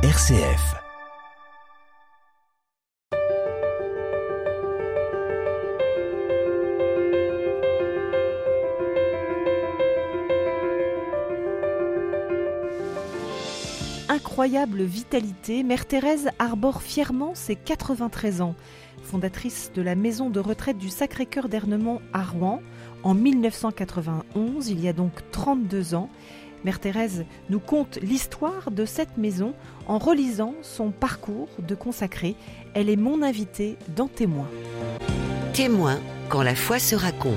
RCF. Incroyable vitalité, Mère Thérèse arbore fièrement ses 93 ans. Fondatrice de la maison de retraite du Sacré-Cœur d'Ernemont à Rouen en 1991, il y a donc 32 ans, Mère Thérèse nous conte l'histoire de cette maison en relisant son parcours de consacrée. Elle est mon invitée dans Témoin. Témoin quand la foi se raconte.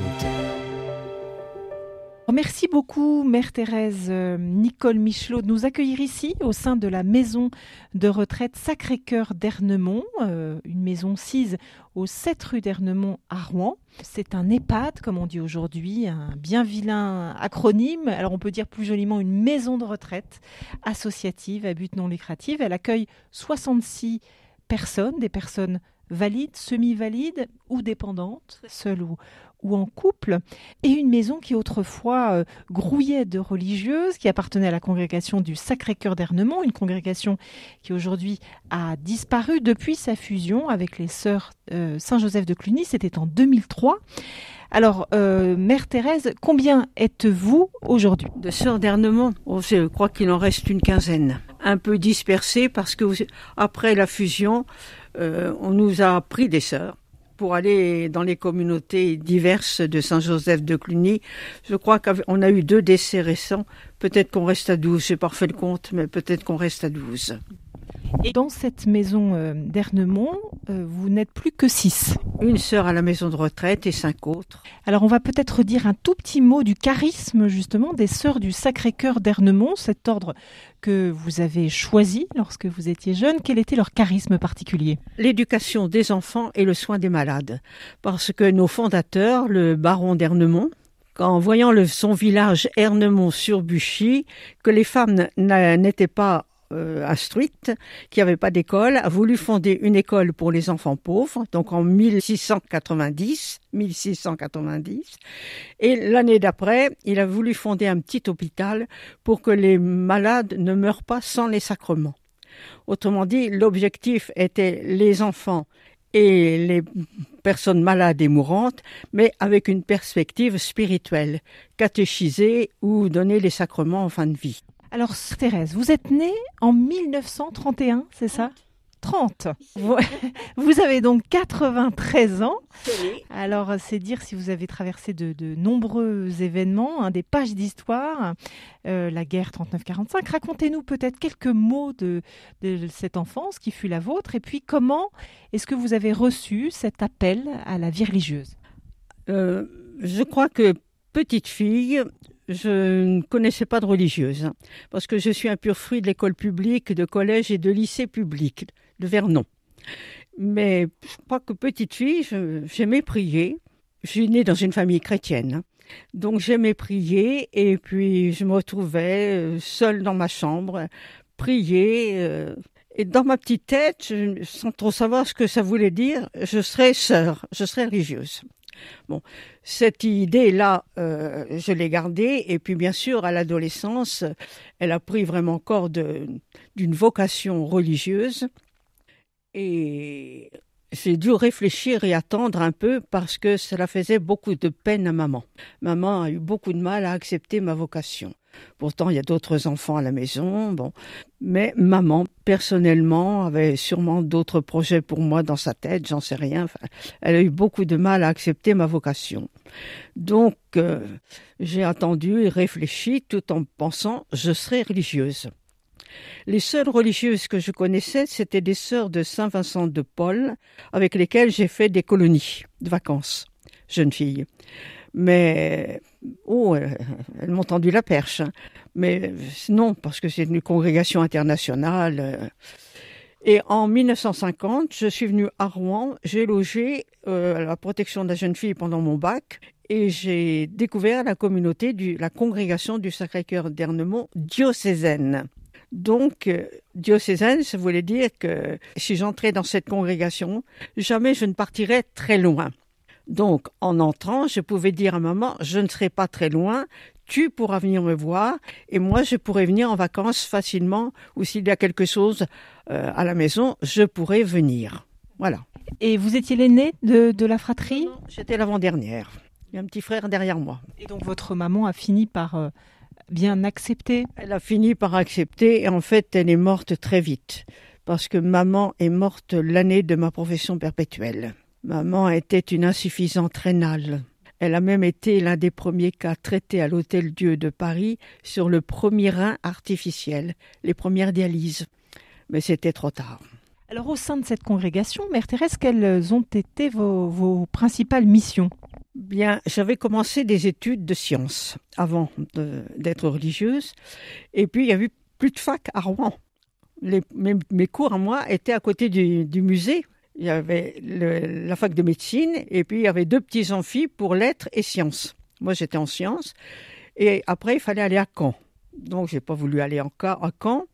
Merci beaucoup, Mère Thérèse euh, Nicole Michelot, de nous accueillir ici au sein de la maison de retraite Sacré-Cœur d'Ernemont, euh, une maison sise au 7 rue d'Ernemont à Rouen. C'est un EHPAD, comme on dit aujourd'hui, un bien vilain acronyme. Alors on peut dire plus joliment une maison de retraite associative à but non lucratif. Elle accueille 66 personnes, des personnes valides, semi-valides ou dépendantes, seules ou, ou en couple, et une maison qui autrefois euh, grouillait de religieuses, qui appartenait à la congrégation du Sacré-Cœur d'Ernemont, une congrégation qui aujourd'hui a disparu depuis sa fusion avec les sœurs euh, Saint-Joseph de Cluny, c'était en 2003. Alors, euh, Mère Thérèse, combien êtes-vous aujourd'hui? De sœurs d'Ernemont, oh, je crois qu'il en reste une quinzaine. Un peu dispersées parce que après la fusion, on nous a pris des sœurs pour aller dans les communautés diverses de Saint-Joseph de Cluny. Je crois qu'on a eu deux décès récents. Peut-être qu'on reste à 12, j'ai pas refait le compte, mais peut-être qu'on reste à 12. Et dans cette maison euh, d'Ernemont, euh, vous n'êtes plus que six. Une sœur à la maison de retraite et cinq autres. Alors on va peut-être dire un tout petit mot du charisme justement des sœurs du Sacré-Cœur d'Ernemont, cet ordre que vous avez choisi lorsque vous étiez jeune. Quel était leur charisme particulier? L'éducation des enfants et le soin des malades. Parce que nos fondateurs, le baron d'Ernemont, en voyant le, son village Ernemont sur Buchy, que les femmes n'étaient pas euh, qui n'avait pas d'école, a voulu fonder une école pour les enfants pauvres, donc en 1690, 1690. Et l'année d'après, il a voulu fonder un petit hôpital pour que les malades ne meurent pas sans les sacrements. Autrement dit, l'objectif était les enfants et les personnes malades et mourantes, mais avec une perspective spirituelle, catéchiser ou donner les sacrements en fin de vie. Alors Thérèse, vous êtes née en 1931, c'est ça? 30. Vous avez donc 93 ans. Alors, c'est dire si vous avez traversé de, nombreux événements, hein, des pages d'histoire, euh, la guerre 39-45. Racontez-nous peut-être quelques mots de, cette enfance qui fut la vôtre, et puis comment est-ce que vous avez reçu cet appel à la vie religieuse? Euh, Je crois que petite fille, je ne connaissais pas de religieuse, hein, parce que je suis un pur fruit de l'école publique, de collège et de lycée public de Vernon. Mais je crois que petite fille, j'aimais prier. Je suis née dans une famille chrétienne. Hein. Donc j'aimais prier et puis je me retrouvais euh, seule dans ma chambre, prier. Euh, et dans ma petite tête, sans trop savoir ce que ça voulait dire, je serais sœur, je serais religieuse. Bon, cette idée-là, euh, je l'ai gardée. Et puis, bien sûr, à l'adolescence, elle a pris vraiment corps d'une vocation religieuse. Et j'ai dû réfléchir et attendre un peu parce que cela faisait beaucoup de peine à maman. Maman a eu beaucoup de mal à accepter ma vocation. Pourtant, il y a d'autres enfants à la maison, bon. Mais maman, personnellement, avait sûrement d'autres projets pour moi dans sa tête, j'en sais rien. elle a eu beaucoup de mal à accepter ma vocation. Donc, euh, j'ai attendu et réfléchi tout en pensant je serai religieuse. Les seules religieuses que je connaissais, c'étaient des sœurs de Saint-Vincent de Paul, avec lesquelles j'ai fait des colonies de vacances, jeunes filles. Mais, oh, elles m'ont tendu la perche. Hein. Mais non, parce que c'est une congrégation internationale. Euh. Et en 1950, je suis venue à Rouen, j'ai logé euh, à la protection de la jeune fille pendant mon bac et j'ai découvert la communauté de la congrégation du Sacré-Cœur d'Ernemont diocésaine. Donc, euh, diocésaine, ça voulait dire que si j'entrais dans cette congrégation, jamais je ne partirais très loin. Donc, en entrant, je pouvais dire à maman, je ne serai pas très loin, tu pourras venir me voir et moi je pourrai venir en vacances facilement ou s'il y a quelque chose euh, à la maison, je pourrai venir. Voilà. Et vous étiez l'aîné de, de, la fratrie? J'étais l'avant-dernière. Il y a un petit frère derrière moi. Et donc votre maman a fini par euh, bien accepter? Elle a fini par accepter et en fait elle est morte très vite parce que maman est morte l'année de ma profession perpétuelle. Maman était une insuffisante rénale. Elle a même été l'un des premiers cas traités à l'Hôtel Dieu de Paris sur le premier rein artificiel, les premières dialyses. Mais c'était trop tard. Alors au sein de cette congrégation, Mère Thérèse, quelles ont été vos, vos principales missions? Bien, j'avais commencé des études de sciences avant d'être religieuse, et puis il y avait plus de fac à Rouen. Les, mes, cours à moi étaient à côté du, du musée. Il y avait la fac de médecine, et puis il y avait deux petits amphis pour lettres et sciences. Moi, j'étais en sciences, et après, il fallait aller à Caen. Donc, j'ai pas voulu aller encore à Caen.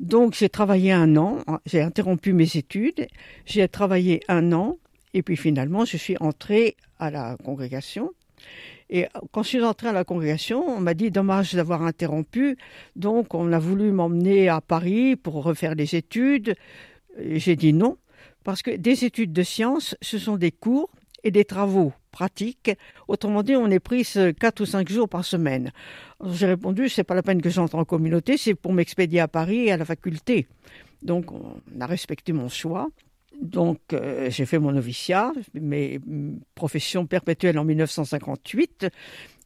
Donc, j'ai travaillé un an. J'ai interrompu mes études. J'ai travaillé un an et puis finalement, je suis entrée à la congrégation. Et quand je suis entrée à la congrégation, on m'a dit dommage d'avoir interrompu. Donc on a voulu m'emmener à Paris pour refaire des études. J'ai dit non, parce que des études de sciences, ce sont des cours et des travaux pratiques. Autrement dit, on est pris quatre ou cinq jours par semaine. J'ai répondu, c'est pas la peine que j'entre en communauté, c'est pour m'expédier à Paris et à la faculté. Donc on a respecté mon choix. Donc, euh, j'ai fait mon noviciat, mes professions perpétuelles en 1958.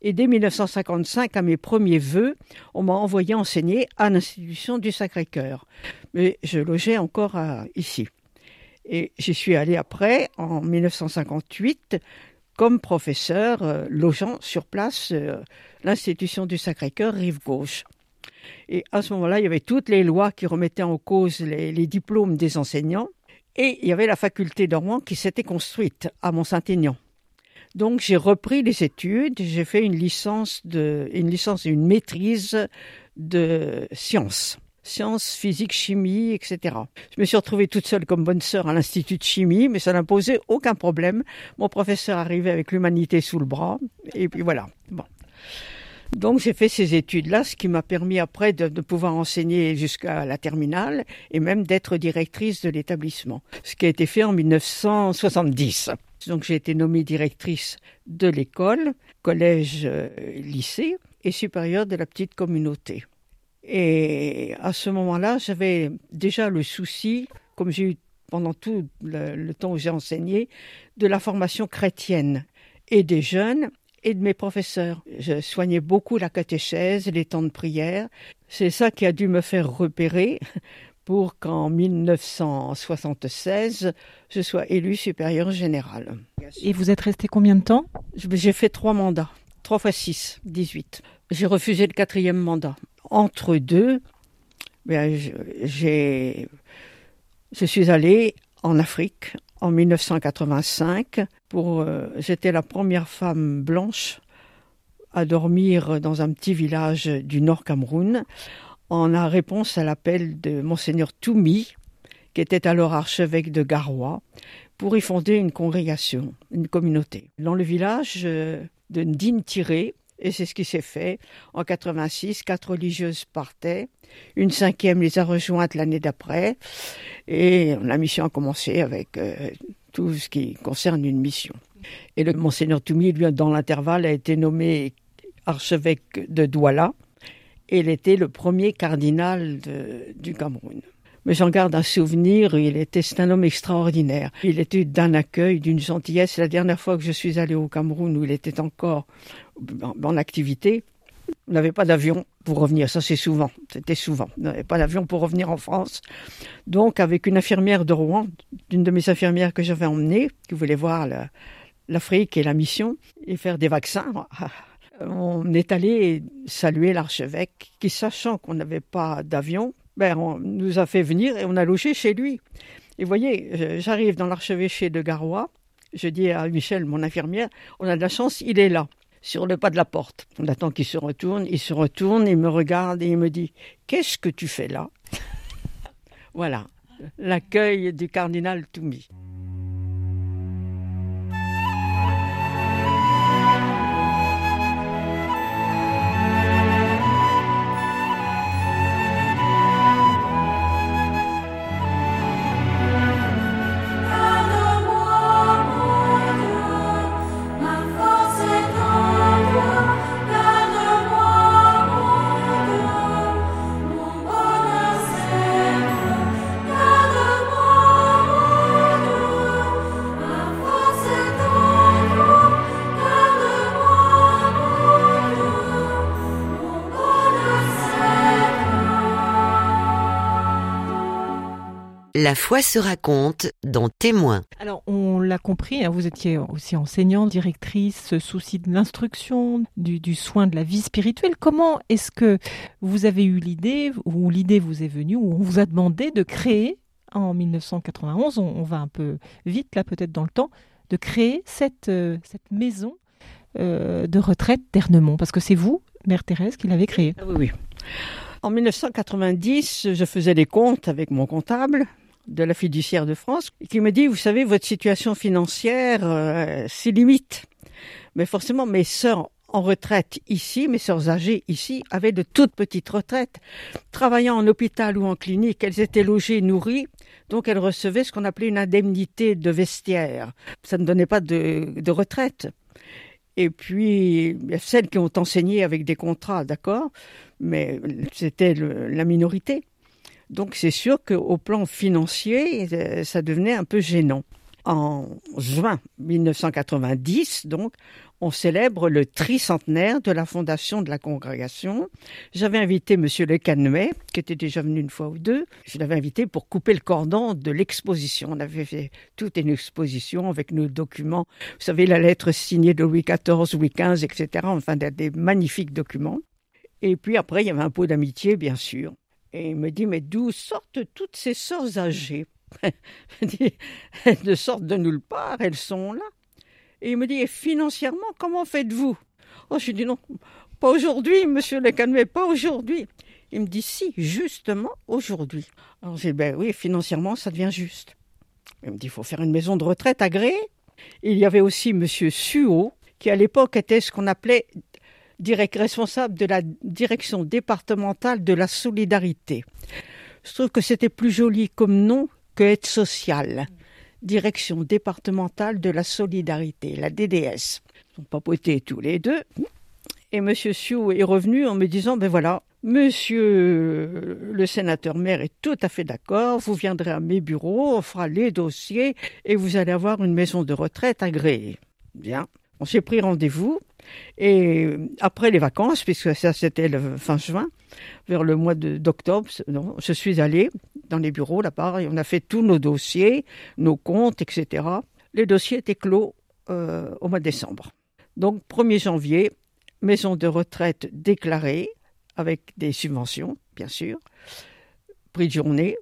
Et dès 1955, à mes premiers vœux, on m'a envoyé enseigner à l'institution du Sacré-Cœur. Mais je logeais encore ici. Et j'y suis allé après, en 1958, comme professeur, euh, logeant sur place euh, l'institution du Sacré-Cœur, rive gauche. Et à ce moment-là, il y avait toutes les lois qui remettaient en cause les diplômes des enseignants. Et il y avait la faculté Rouen qui s'était construite à Mont-Saint-Aignan. Donc j'ai repris les études, j'ai fait une licence une licence et une maîtrise de sciences, sciences, physique, chimie, etc. Je me suis retrouvée toute seule comme bonne sœur à l'institut de chimie, mais ça n'a posé aucun problème. Mon professeur arrivait avec l'humanité sous le bras, et puis voilà. Bon. Donc j'ai fait ces études-là, ce qui m'a permis après de, de pouvoir enseigner jusqu'à la terminale et même d'être directrice de l'établissement, ce qui a été fait en 1970. Donc j'ai été nommée directrice de l'école, collège, euh, lycée et supérieure de la petite communauté. Et à ce moment-là, j'avais déjà le souci, comme j'ai eu pendant tout le, le temps où j'ai enseigné, de la formation chrétienne et des jeunes et de mes professeurs. Je soignais beaucoup la catéchèse, les temps de prière. C'est ça qui a dû me faire repérer pour qu'en 1976, je sois élu supérieur général. Et vous êtes resté combien de temps? J'ai fait trois mandats, trois fois six, 18. J'ai refusé le quatrième mandat. Entre deux, ben, je, suis allé en Afrique en 1985 pour euh, j'étais la première femme blanche à dormir dans un petit village du Nord Cameroun en réponse à l'appel de monseigneur Toumi qui était alors archevêque de Garoua pour y fonder une congrégation, une communauté. Dans le village euh, de Ndine-Tiré, et c'est ce qui s'est fait. En 86, quatre religieuses partaient. Une cinquième les a rejointes l'année d'après. Et la mission a commencé avec euh, tout ce qui concerne une mission. Et le monseigneur Toumi, lui, dans l'intervalle, a été nommé archevêque de Douala. Et il était le premier cardinal du Cameroun. Mais j'en garde un souvenir, il était, c'est un homme extraordinaire. Il était d'un accueil, d'une gentillesse. La dernière fois que je suis allé au Cameroun, où il était encore en, activité, on n'avait pas d'avion pour revenir, ça c'est souvent, c'était souvent. On n'avait pas d'avion pour revenir en France. Donc avec une infirmière de Rouen, d'une de mes infirmières que j'avais emmenée, qui voulait voir l'Afrique et la mission, et faire des vaccins, on est allé saluer l'archevêque, qui sachant qu'on n'avait pas d'avion, ben, on nous a fait venir et on a logé chez lui. Et vous voyez, j'arrive dans l'archevêché de Garoua, je dis à Michel, mon infirmière, on a de la chance, il est là sur le pas de la porte. On attend qu'il se retourne, il se retourne, il me regarde et il me dit Qu'est-ce que tu fais là? Voilà, l'accueil du cardinal Toumi. La foi se raconte dans Témoins. Alors, on l'a compris, hein, vous étiez aussi enseignante, directrice, souci de l'instruction, du, du, soin de la vie spirituelle. Comment est-ce que vous avez eu l'idée, ou l'idée vous est venue, ou on vous a demandé de créer, en 1991, on, on va un peu vite là peut-être dans le temps, de créer cette, euh, cette maison euh, de retraite d'Ernemont? Parce que c'est vous, Mère Thérèse, qui l'avez créée. Ah oui, oui. En 1990, je faisais les comptes avec mon comptable de la fiduciaire de France qui me dit, vous savez, votre situation financière, euh, limite. Mais forcément, mes sœurs en retraite ici, mes sœurs âgées ici, avaient de toutes petites retraites. Travaillant en hôpital ou en clinique, elles étaient logées, nourries, donc elles recevaient ce qu'on appelait une indemnité de vestiaire. Ça ne donnait pas de, retraite. Et puis, celles qui ont enseigné avec des contrats, d'accord, mais c'était la minorité. Donc c'est sûr qu'au plan financier, euh, ça devenait un peu gênant. En juin 1990, donc, on célèbre le tricentenaire de la fondation de la congrégation. J'avais invité Monsieur Le Canuet, qui était déjà venu une fois ou deux. Je l'avais invité pour couper le cordon de l'exposition. On avait fait toute une exposition avec nos documents. Vous savez, la lettre signée de Louis XIV, Louis XV, etc. Enfin, des magnifiques documents. Et puis après, il y avait un pot d'amitié, bien sûr. Et il me dit, mais d'où sortent toutes ces sœurs âgées Elles ne sortent de nulle part, elles sont là. Et il me dit, et financièrement, comment faites-vous? Oh, je dis, non, pas aujourd'hui, monsieur le Canuet, pas aujourd'hui. Il me dit, si, justement, aujourd'hui. Alors j'ai dit, ben oui, financièrement, ça devient juste. Il me dit, il faut faire une maison de retraite agréée. Il y avait aussi monsieur Suot, qui à l'époque était ce qu'on appelait responsable de la direction départementale de la solidarité. Je trouve que c'était plus joli comme nom que aide sociale. Direction départementale de la solidarité, la DDS. Ils ont papoté tous les deux. Et M. Sioux est revenu en me disant, ben voilà, Monsieur le sénateur maire est tout à fait d'accord, vous viendrez à mes bureaux, on fera les dossiers et vous allez avoir une maison de retraite agréée. Bien. On s'est pris rendez-vous et après les vacances, puisque ça c'était le fin juin, vers le mois d'octobre, je suis allée dans les bureaux là-bas et on a fait tous nos dossiers, nos comptes, etc. Les dossiers étaient clos euh, au mois de décembre. Donc 1er janvier, maison de retraite déclarée avec des subventions, bien sûr, prix de journée,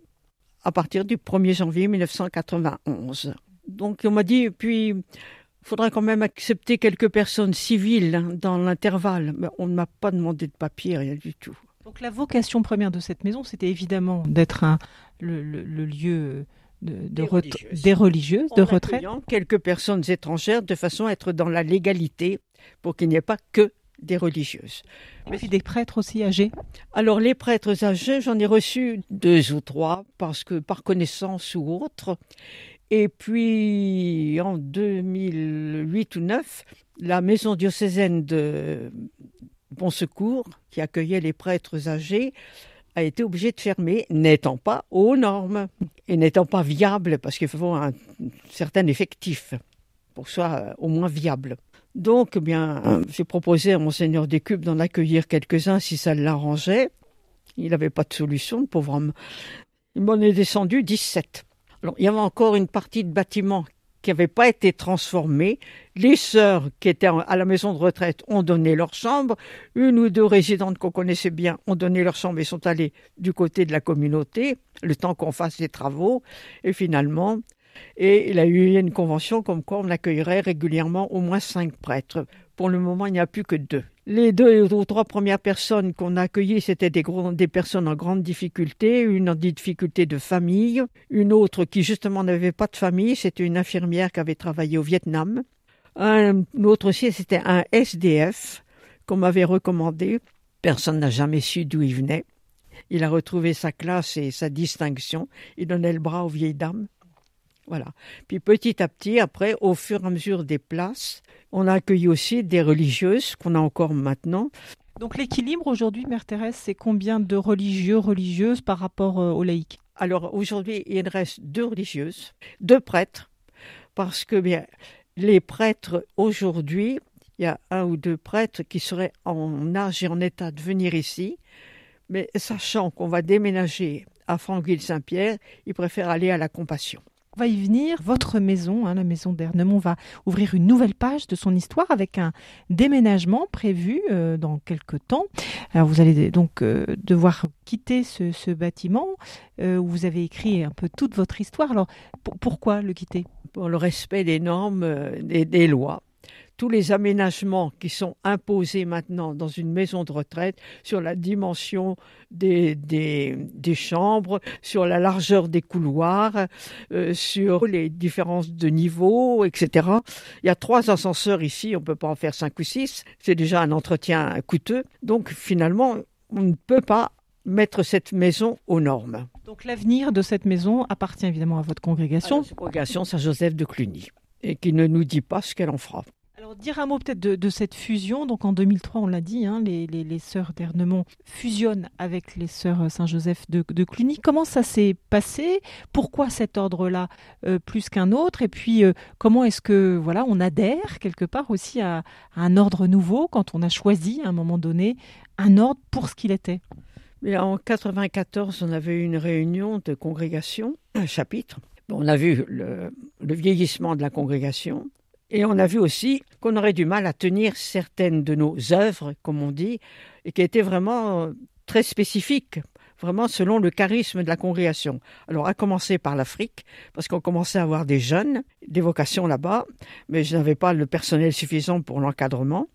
à partir du 1er janvier 1991. Donc on m'a dit, puis il faudra quand même accepter quelques personnes civiles hein, dans l'intervalle. Mais on ne m'a pas demandé de papier, rien du tout. Donc la vocation première de cette maison, c'était évidemment d'être le, le, le, lieu de, de des, ret- religieuses. des religieuses, de En retraite. quelques personnes étrangères de façon à être dans la légalité pour qu'il n'y ait pas que des religieuses. Puis des prêtres aussi âgés. Alors les prêtres âgés, j'en ai reçu deux ou trois parce que par connaissance ou autre. Et puis en 2008 ou 9, la maison diocésaine de Bon Secours, qui accueillait les prêtres âgés, a été obligée de fermer, n'étant pas aux normes et n'étant pas viable parce qu'il faut un certain effectif pour que soit euh, au moins viable. Donc, eh bien, j'ai proposé à Monseigneur Descubes d'en accueillir quelques-uns si ça l'arrangeait. Il n'avait pas de solution, le pauvre homme. Il m'en est descendu 17. Il y avait encore une partie de bâtiment qui n'avait pas été transformée. Les sœurs qui étaient à la maison de retraite ont donné leur chambre. Une ou deux résidentes qu'on connaissait bien ont donné leur chambre et sont allées du côté de la communauté, le temps qu'on fasse les travaux. Et finalement, et il a eu une convention comme quoi on accueillerait régulièrement au moins cinq prêtres. Pour le moment, il n'y a plus que deux. Les deux ou trois premières personnes qu'on a accueillies, c'était des, des personnes en grande difficulté, une en difficulté de famille, une autre qui justement n'avait pas de famille, c'était une infirmière qui avait travaillé au Vietnam. Un autre aussi, c'était un SDF qu'on m'avait recommandé. Personne n'a jamais su d'où il venait. Il a retrouvé sa classe et sa distinction. Il donnait le bras aux vieilles dames. Voilà. Puis petit à petit, après, au fur et à mesure des places, on a accueilli aussi des religieuses qu'on a encore maintenant. Donc l'équilibre aujourd'hui, Mère Thérèse, c'est combien de religieux, religieuses par rapport euh, aux laïcs? Alors aujourd'hui, il reste deux religieuses, deux prêtres, parce que bien, les prêtres aujourd'hui, il y a un ou deux prêtres qui seraient en âge et en état de venir ici, mais sachant qu'on va déménager à Franqueville-Saint-Pierre, il préfère aller à la Compassion. Va y venir. Votre maison, hein, la maison d'Ernemont, va ouvrir une nouvelle page de son histoire avec un déménagement prévu euh, dans quelques temps. Alors vous allez donc euh, devoir quitter ce, bâtiment euh, où vous avez écrit un peu toute votre histoire. Alors pourquoi le quitter? Pour le respect des normes, des lois tous les aménagements qui sont imposés maintenant dans une maison de retraite sur la dimension des, des, chambres, sur la largeur des couloirs, euh, sur les différences de niveau, etc. Il y a trois ascenseurs ici, on ne peut pas en faire cinq ou six, c'est déjà un entretien coûteux. Donc finalement, on ne peut pas mettre cette maison aux normes. Donc l'avenir de cette maison appartient évidemment à votre congrégation. la congrégation Saint-Joseph de Cluny et qui ne nous dit pas ce qu'elle en fera. Alors, dire un mot peut-être de, cette fusion. Donc, en 2003, on l'a dit, hein, les, sœurs d'Ernemont fusionnent avec les sœurs Saint-Joseph de, Cluny. Comment ça s'est passé? Pourquoi cet ordre-là euh, plus qu'un autre? Et puis, euh, comment est-ce que voilà, on adhère quelque part aussi à, un ordre nouveau quand on a choisi à un moment donné un ordre pour ce qu'il était? Mais En 94, on avait une réunion de congrégation, un chapitre. On a vu le vieillissement de la congrégation, et on a vu aussi qu'on aurait du mal à tenir certaines de nos œuvres, comme on dit, et qui étaient vraiment euh, très spécifiques, vraiment selon le charisme de la congrégation. Alors, à commencer par l'Afrique, parce qu'on commençait à avoir des jeunes, des vocations là-bas, mais je n'avais pas le personnel suffisant pour l'encadrement.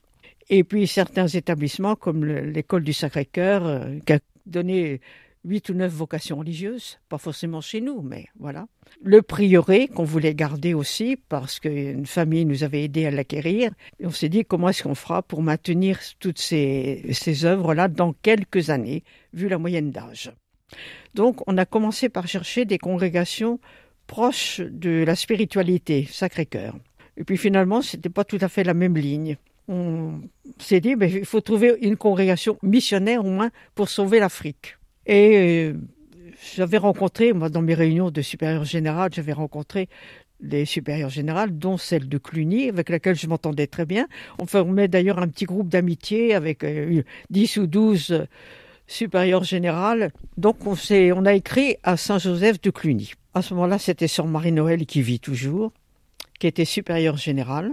Et puis certains établissements comme l'école du Sacré-Cœur, euh, qui a donné huit ou neuf vocations religieuses, pas forcément chez nous, mais voilà. Le prieuré qu'on voulait garder aussi parce qu'une famille nous avait aidé à l'acquérir. On s'est dit comment est-ce qu'on fera pour maintenir toutes ces, ces œuvres-là dans quelques années, vu la moyenne d'âge? Donc on a commencé par chercher des congrégations proches de la spiritualité, Sacré-Cœur. Et puis finalement, ce n'était pas tout à fait la même ligne. On s'est dit, ben, il faut trouver une congrégation missionnaire au moins pour sauver l'Afrique. Et euh, j'avais rencontré, moi, dans mes réunions de supérieur général, j'avais rencontré des supérieures générales, dont celle de Cluny, avec laquelle je m'entendais très bien. On formait d'ailleurs un petit groupe d'amitié avec euh, dix 10 ou 12 supérieures générales. Donc on, on a écrit à Saint-Joseph de Cluny. À ce moment-là, c'était Sœur Marie-Noël qui vit toujours, qui était supérieure générale.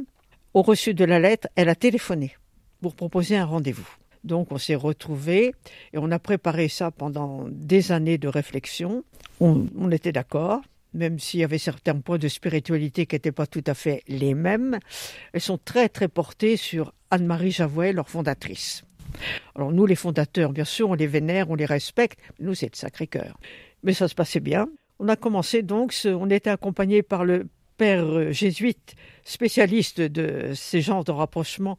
Au reçu de la lettre, elle a téléphoné pour proposer un rendez-vous. Donc on s'est retrouvés et on a préparé ça pendant des années de réflexion. On, était d'accord, même s'il y avait certains points de spiritualité qui n'étaient pas tout à fait les mêmes. Elles sont très très portées sur Anne-Marie Javouet, leur fondatrice. Alors nous, les fondateurs, bien sûr, on les vénère, on les respecte. Nous, c'est le Sacré-Cœur. Mais ça se passait bien. On a commencé donc, on était accompagné par le père euh, jésuite, spécialiste de ces genres de rapprochements,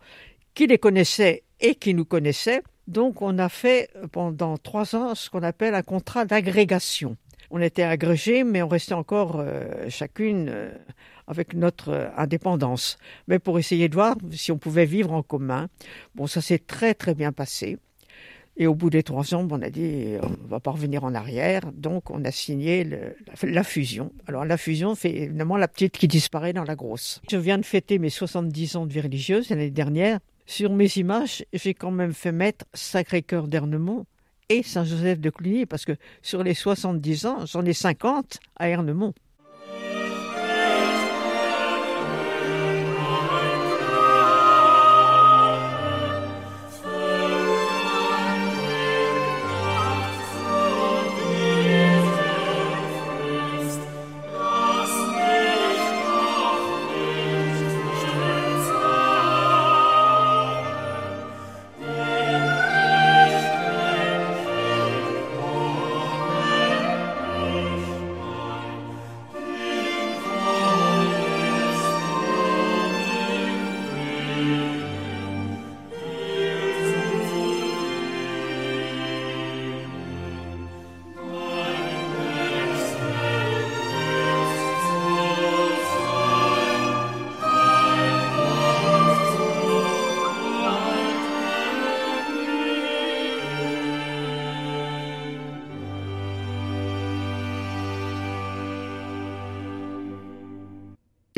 qui les connaissait et qui nous connaissait. Donc on a fait pendant trois ans ce qu'on appelle un contrat d'agrégation. On était agrégés, mais on restait encore euh, chacune euh, avec notre indépendance. Mais pour essayer de voir si on pouvait vivre en commun. Bon, ça s'est très très bien passé. Et au bout des trois ans, on a dit on ne va pas revenir en arrière, donc on a signé la, fusion. Alors la fusion fait évidemment la petite qui disparaît dans la grosse. Je viens de fêter mes 70 ans de vie religieuse l'année dernière sur mes images, j'ai quand même fait mettre Sacré-Cœur d'Ernemont et Saint-Joseph de Cluny, parce que sur les 70 ans, j'en ai 50 à Ernemont.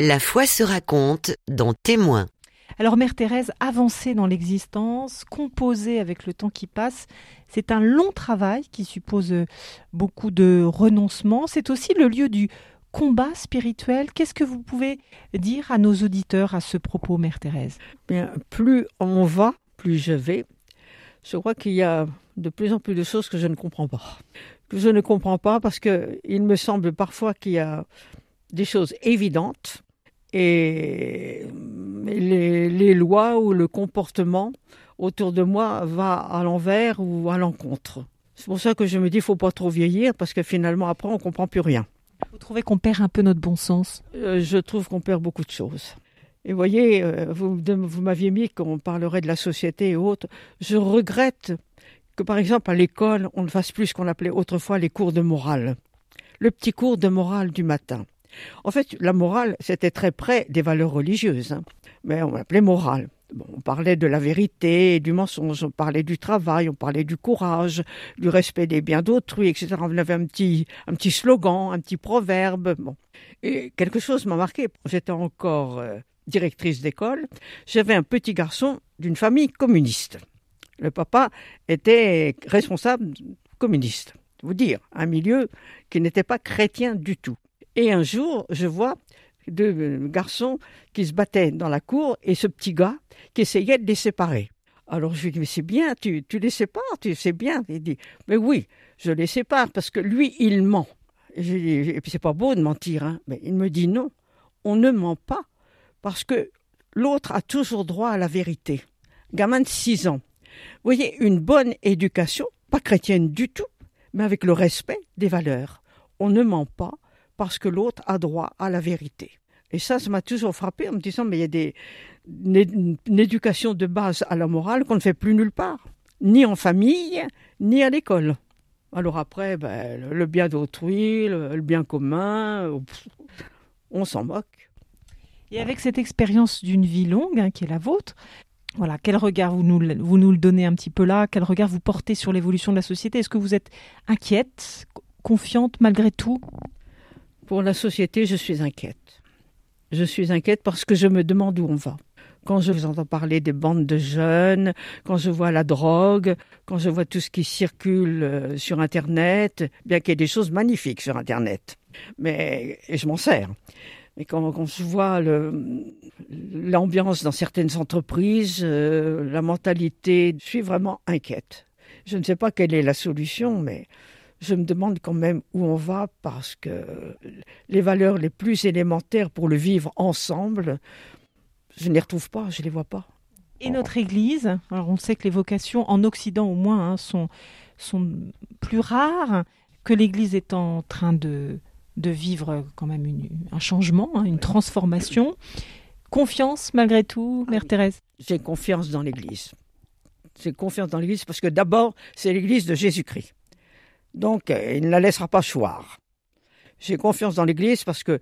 La foi se raconte dans Témoins. Alors Mère Thérèse, avancer dans l'existence, composer avec le temps qui passe, c'est un long travail qui suppose beaucoup de renoncement. C'est aussi le lieu du combat spirituel. Qu'est-ce que vous pouvez dire à nos auditeurs à ce propos, Mère Thérèse? Bien, plus on va, plus je vais. Je crois qu'il y a de plus en plus de choses que je ne comprends pas. Que je ne comprends pas parce que il me semble parfois qu'il y a des choses évidentes et les, les, lois ou le comportement autour de moi va à l'envers ou à l'encontre. C'est pour ça que je me dis qu'il faut pas trop vieillir parce que finalement après on comprend plus rien. Vous trouvez qu'on perd un peu notre bon sens? Euh, Je trouve qu'on perd beaucoup de choses. Et voyez, euh, vous, vous m'aviez mis qu'on parlerait de la société et autres. Je regrette que par exemple à l'école on ne fasse plus ce qu'on appelait autrefois les cours de morale. Le petit cours de morale du matin. En fait, la morale, c'était très près des valeurs religieuses, hein. mais on l'appelait morale. on parlait de la vérité, du mensonge, on parlait du travail, on parlait du courage, du respect des biens d'autrui, etc. On avait un petit, un petit slogan, un petit proverbe. Bon. Et quelque chose m'a marqué. J'étais encore euh, directrice d'école. J'avais un petit garçon d'une famille communiste. Le papa était responsable communiste. Vous dire, un milieu qui n'était pas chrétien du tout. Et un jour, je vois deux garçons qui se battaient dans la cour et ce petit gars qui essayait de les séparer. Alors je lui dis, mais c'est bien, tu, tu les sépares, tu sais bien. Il dit, mais oui, je les sépare parce que lui, il ment. Et, puis c'est pas beau de mentir, hein. mais il me dit non, on ne ment pas parce que l'autre a toujours droit à la vérité. Gamin de 6 ans. Vous voyez, une bonne éducation, pas chrétienne du tout, mais avec le respect des valeurs. On ne ment pas, parce que l'autre a droit à la vérité. Et ça, ça m'a toujours frappé en me disant, mais il y a des, une, éducation de base à la morale qu'on ne fait plus nulle part, ni en famille, ni à l'école. Alors après, ben, le bien d'autrui, le, bien commun, on s'en moque. Et avec cette expérience d'une vie longue, hein, qui est la vôtre, voilà, quel regard vous nous, vous nous le donnez un petit peu là? Quel regard vous portez sur l'évolution de la société? Est-ce que vous êtes inquiète, confiante malgré tout? Pour la société, je suis inquiète. Je suis inquiète parce que je me demande où on va. Quand je vous entends parler des bandes de jeunes, quand je vois la drogue, quand je vois tout ce qui circule euh, sur Internet, bien qu'il y ait des choses magnifiques sur Internet, mais et je m'en sers. Mais quand, je vois l'ambiance dans certaines entreprises, euh, la mentalité, je suis vraiment inquiète. Je ne sais pas quelle est la solution, mais je me demande quand même où on va parce que les valeurs les plus élémentaires pour le vivre ensemble, je ne les retrouve pas, je ne les vois pas. Et notre Église, alors on sait que les vocations en Occident au moins hein, sont, sont plus rares, que l'Église est en train de, de vivre quand même un changement, hein, une transformation. Confiance malgré tout, Mère Thérèse? J'ai confiance dans l'Église. J'ai confiance dans l'Église parce que d'abord, c'est l'Église de Jésus-Christ. Donc, euh, il ne la laissera pas choir. J'ai confiance dans l'Église parce que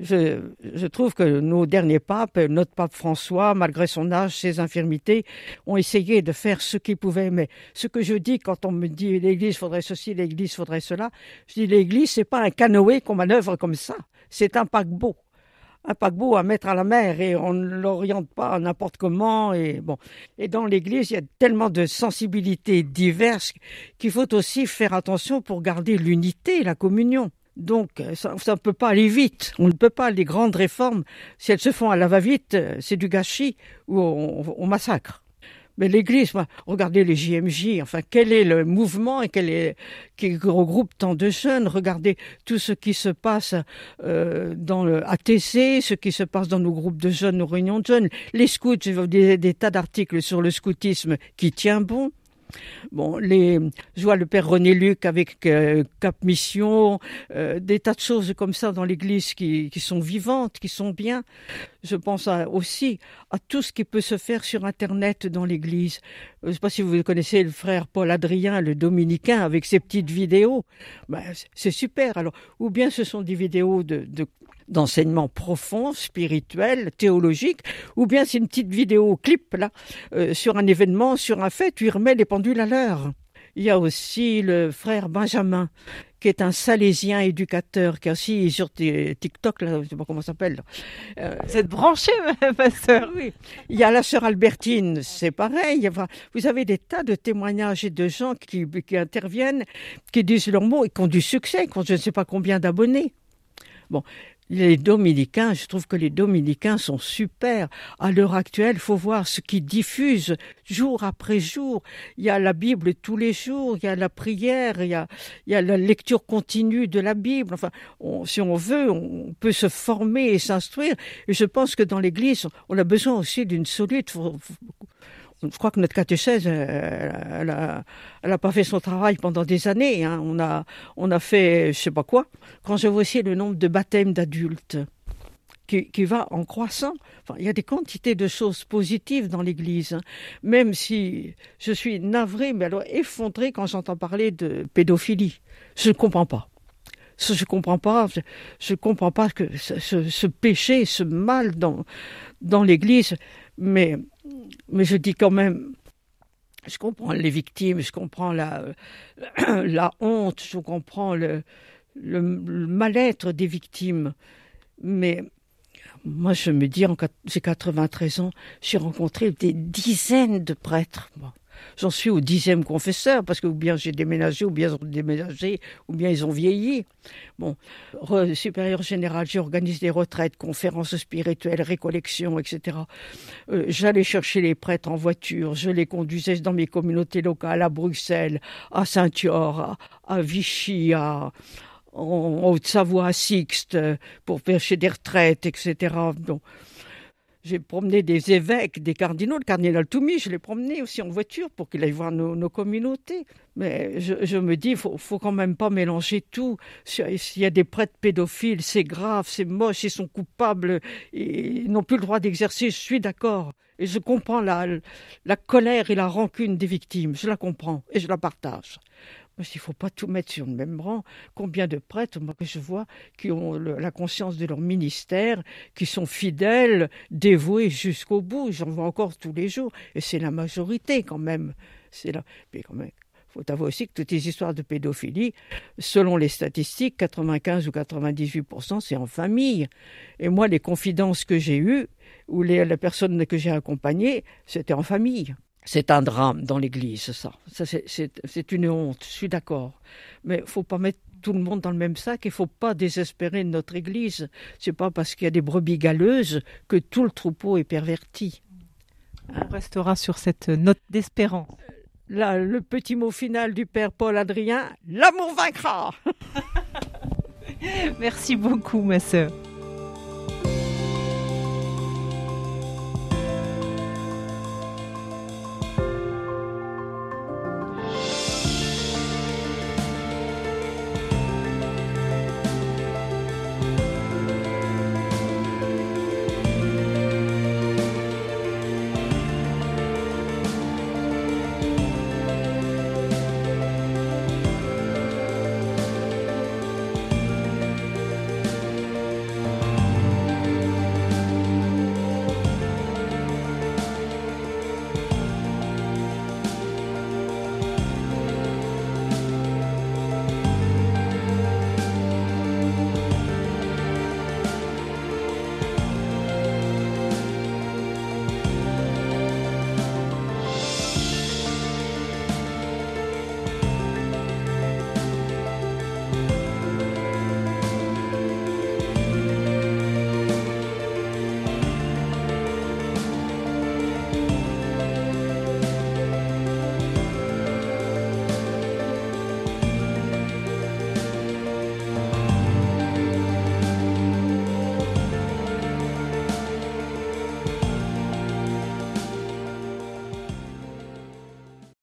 je, trouve que nos derniers papes, notre pape François, malgré son âge, ses infirmités, ont essayé de faire ce qu'ils pouvaient. Mais ce que je dis quand on me dit l'Église faudrait ceci, l'Église faudrait cela, je dis l'Église c'est pas un canoë qu'on manœuvre comme ça, c'est un paquebot un paquebot à mettre à la mer et on ne l'oriente pas n'importe comment. Et, bon. et dans l'Église, il y a tellement de sensibilités diverses qu'il faut aussi faire attention pour garder l'unité, la communion. Donc, ça ne peut pas aller vite. On ne peut pas, les grandes réformes, si elles se font à la va-vite, c'est du gâchis ou on massacre. Mais l'Église, regardez les JMJ, enfin, quel est le mouvement et quel est, qui regroupe tant de jeunes Regardez tout ce qui se passe euh, dans le ATC, ce qui se passe dans nos groupes de jeunes, nos réunions de jeunes. Les scouts, des, des tas d'articles sur le scoutisme qui tient bon. Bon, les, je vois le père René Luc avec euh, Cap Mission, euh, des tas de choses comme ça dans l'Église qui, qui, sont vivantes, qui sont bien. Je pense aussi à tout ce qui peut se faire sur Internet dans l'Église. Je ne sais pas si vous connaissez le frère Paul Adrien, le dominicain, avec ses petites vidéos. Ben, c'est super. Alors, ou bien ce sont des vidéos de d'enseignement profond, spirituel, théologique, ou bien c'est une petite vidéo clip là euh, sur un événement, sur un fait, tu remets les pendules à l'heure. Il y a aussi le frère Benjamin, qui est un salésien éducateur, qui est aussi sur TikTok, là, je ne sais pas comment ça s'appelle. Euh, Vous êtes branchée, ma sœur Oui. Il y a la sœur Albertine, c'est pareil. Vous avez des tas de témoignages et de gens qui, qui interviennent, qui disent leurs mots et qui ont du succès, qui ont je ne sais pas combien d'abonnés. Bon, les dominicains, je trouve que les dominicains sont super. À l'heure actuelle, faut voir ce qu'ils diffusent jour après jour. Il y a la Bible tous les jours, il y a la prière, il y a la lecture continue de la Bible. Enfin, si on veut, on peut se former et s'instruire. Et je pense que dans l'Église, on a besoin aussi d'une solide je crois que notre catéchèse, elle n'a pas fait son travail pendant des années. Hein. On, a, on a fait, je sais pas quoi. Quand je vois aussi le nombre de baptêmes d'adultes qui, qui, va en croissant, enfin, il y a des quantités de choses positives dans l'Église. Hein. Même si je suis navrée, mais alors effondrée quand j'entends parler de pédophilie. Je ne comprends pas. Je ne comprends pas. Je ne comprends pas que ce, ce, péché, ce mal dans, dans l'Église. Mais mais je dis quand même, je comprends les victimes, je comprends la, honte, je comprends le, le, mal-être des victimes. Mais moi, je me dis, j'ai 93 ans, j'ai rencontré des dizaines de prêtres. J'en suis au dixième confesseur, parce que ou bien j'ai déménagé, ou bien ils ont déménagé, ou bien ils ont vieilli. Bon, supérieur général, j'organise des retraites, conférences spirituelles, récollections, etc. Euh, j'allais chercher les prêtres en voiture, je les conduisais dans mes communautés locales, à Bruxelles, à Saint-Yor, à, Vichy, à, en Haute-Savoie, à Sixte, pour pêcher des retraites, etc. j'ai promené des évêques, des cardinaux. Le cardinal Toumi, je l'ai promené aussi en voiture pour qu'il aille voir nos, communautés. Mais je, me dis, il faut, faut quand même pas mélanger tout. S'il y a des prêtres pédophiles, c'est grave, c'est moche, ils sont coupables, ils n'ont plus le droit d'exercer. Je suis d'accord. Et je comprends la, la colère et la rancune des victimes. Je la comprends et je la partage. Parce qu'il ne faut pas tout mettre sur le même rang. Combien de prêtres, moi, que je vois, qui ont la conscience de leur ministère, qui sont fidèles, dévoués jusqu'au bout. J'en vois encore tous les jours. Et c'est la majorité, quand même. C'est là. Mais quand même, faut avoir aussi que toutes les histoires de pédophilie, selon les statistiques, 95 ou 98% c'est en famille. Et moi, les confidences que j'ai eues, ou les, les personnes que j'ai accompagnées, c'était en famille. C'est un drame dans l'Église, ça. ça c'est une honte, je suis d'accord. Mais il ne faut pas mettre tout le monde dans le même sac. Il ne faut pas désespérer notre Église. C'est pas parce qu'il y a des brebis galeuses que tout le troupeau est perverti. On restera sur cette note d'espérance. Là, le petit mot final du père Paul Adrien l'amour vaincra. Merci beaucoup, ma sœur.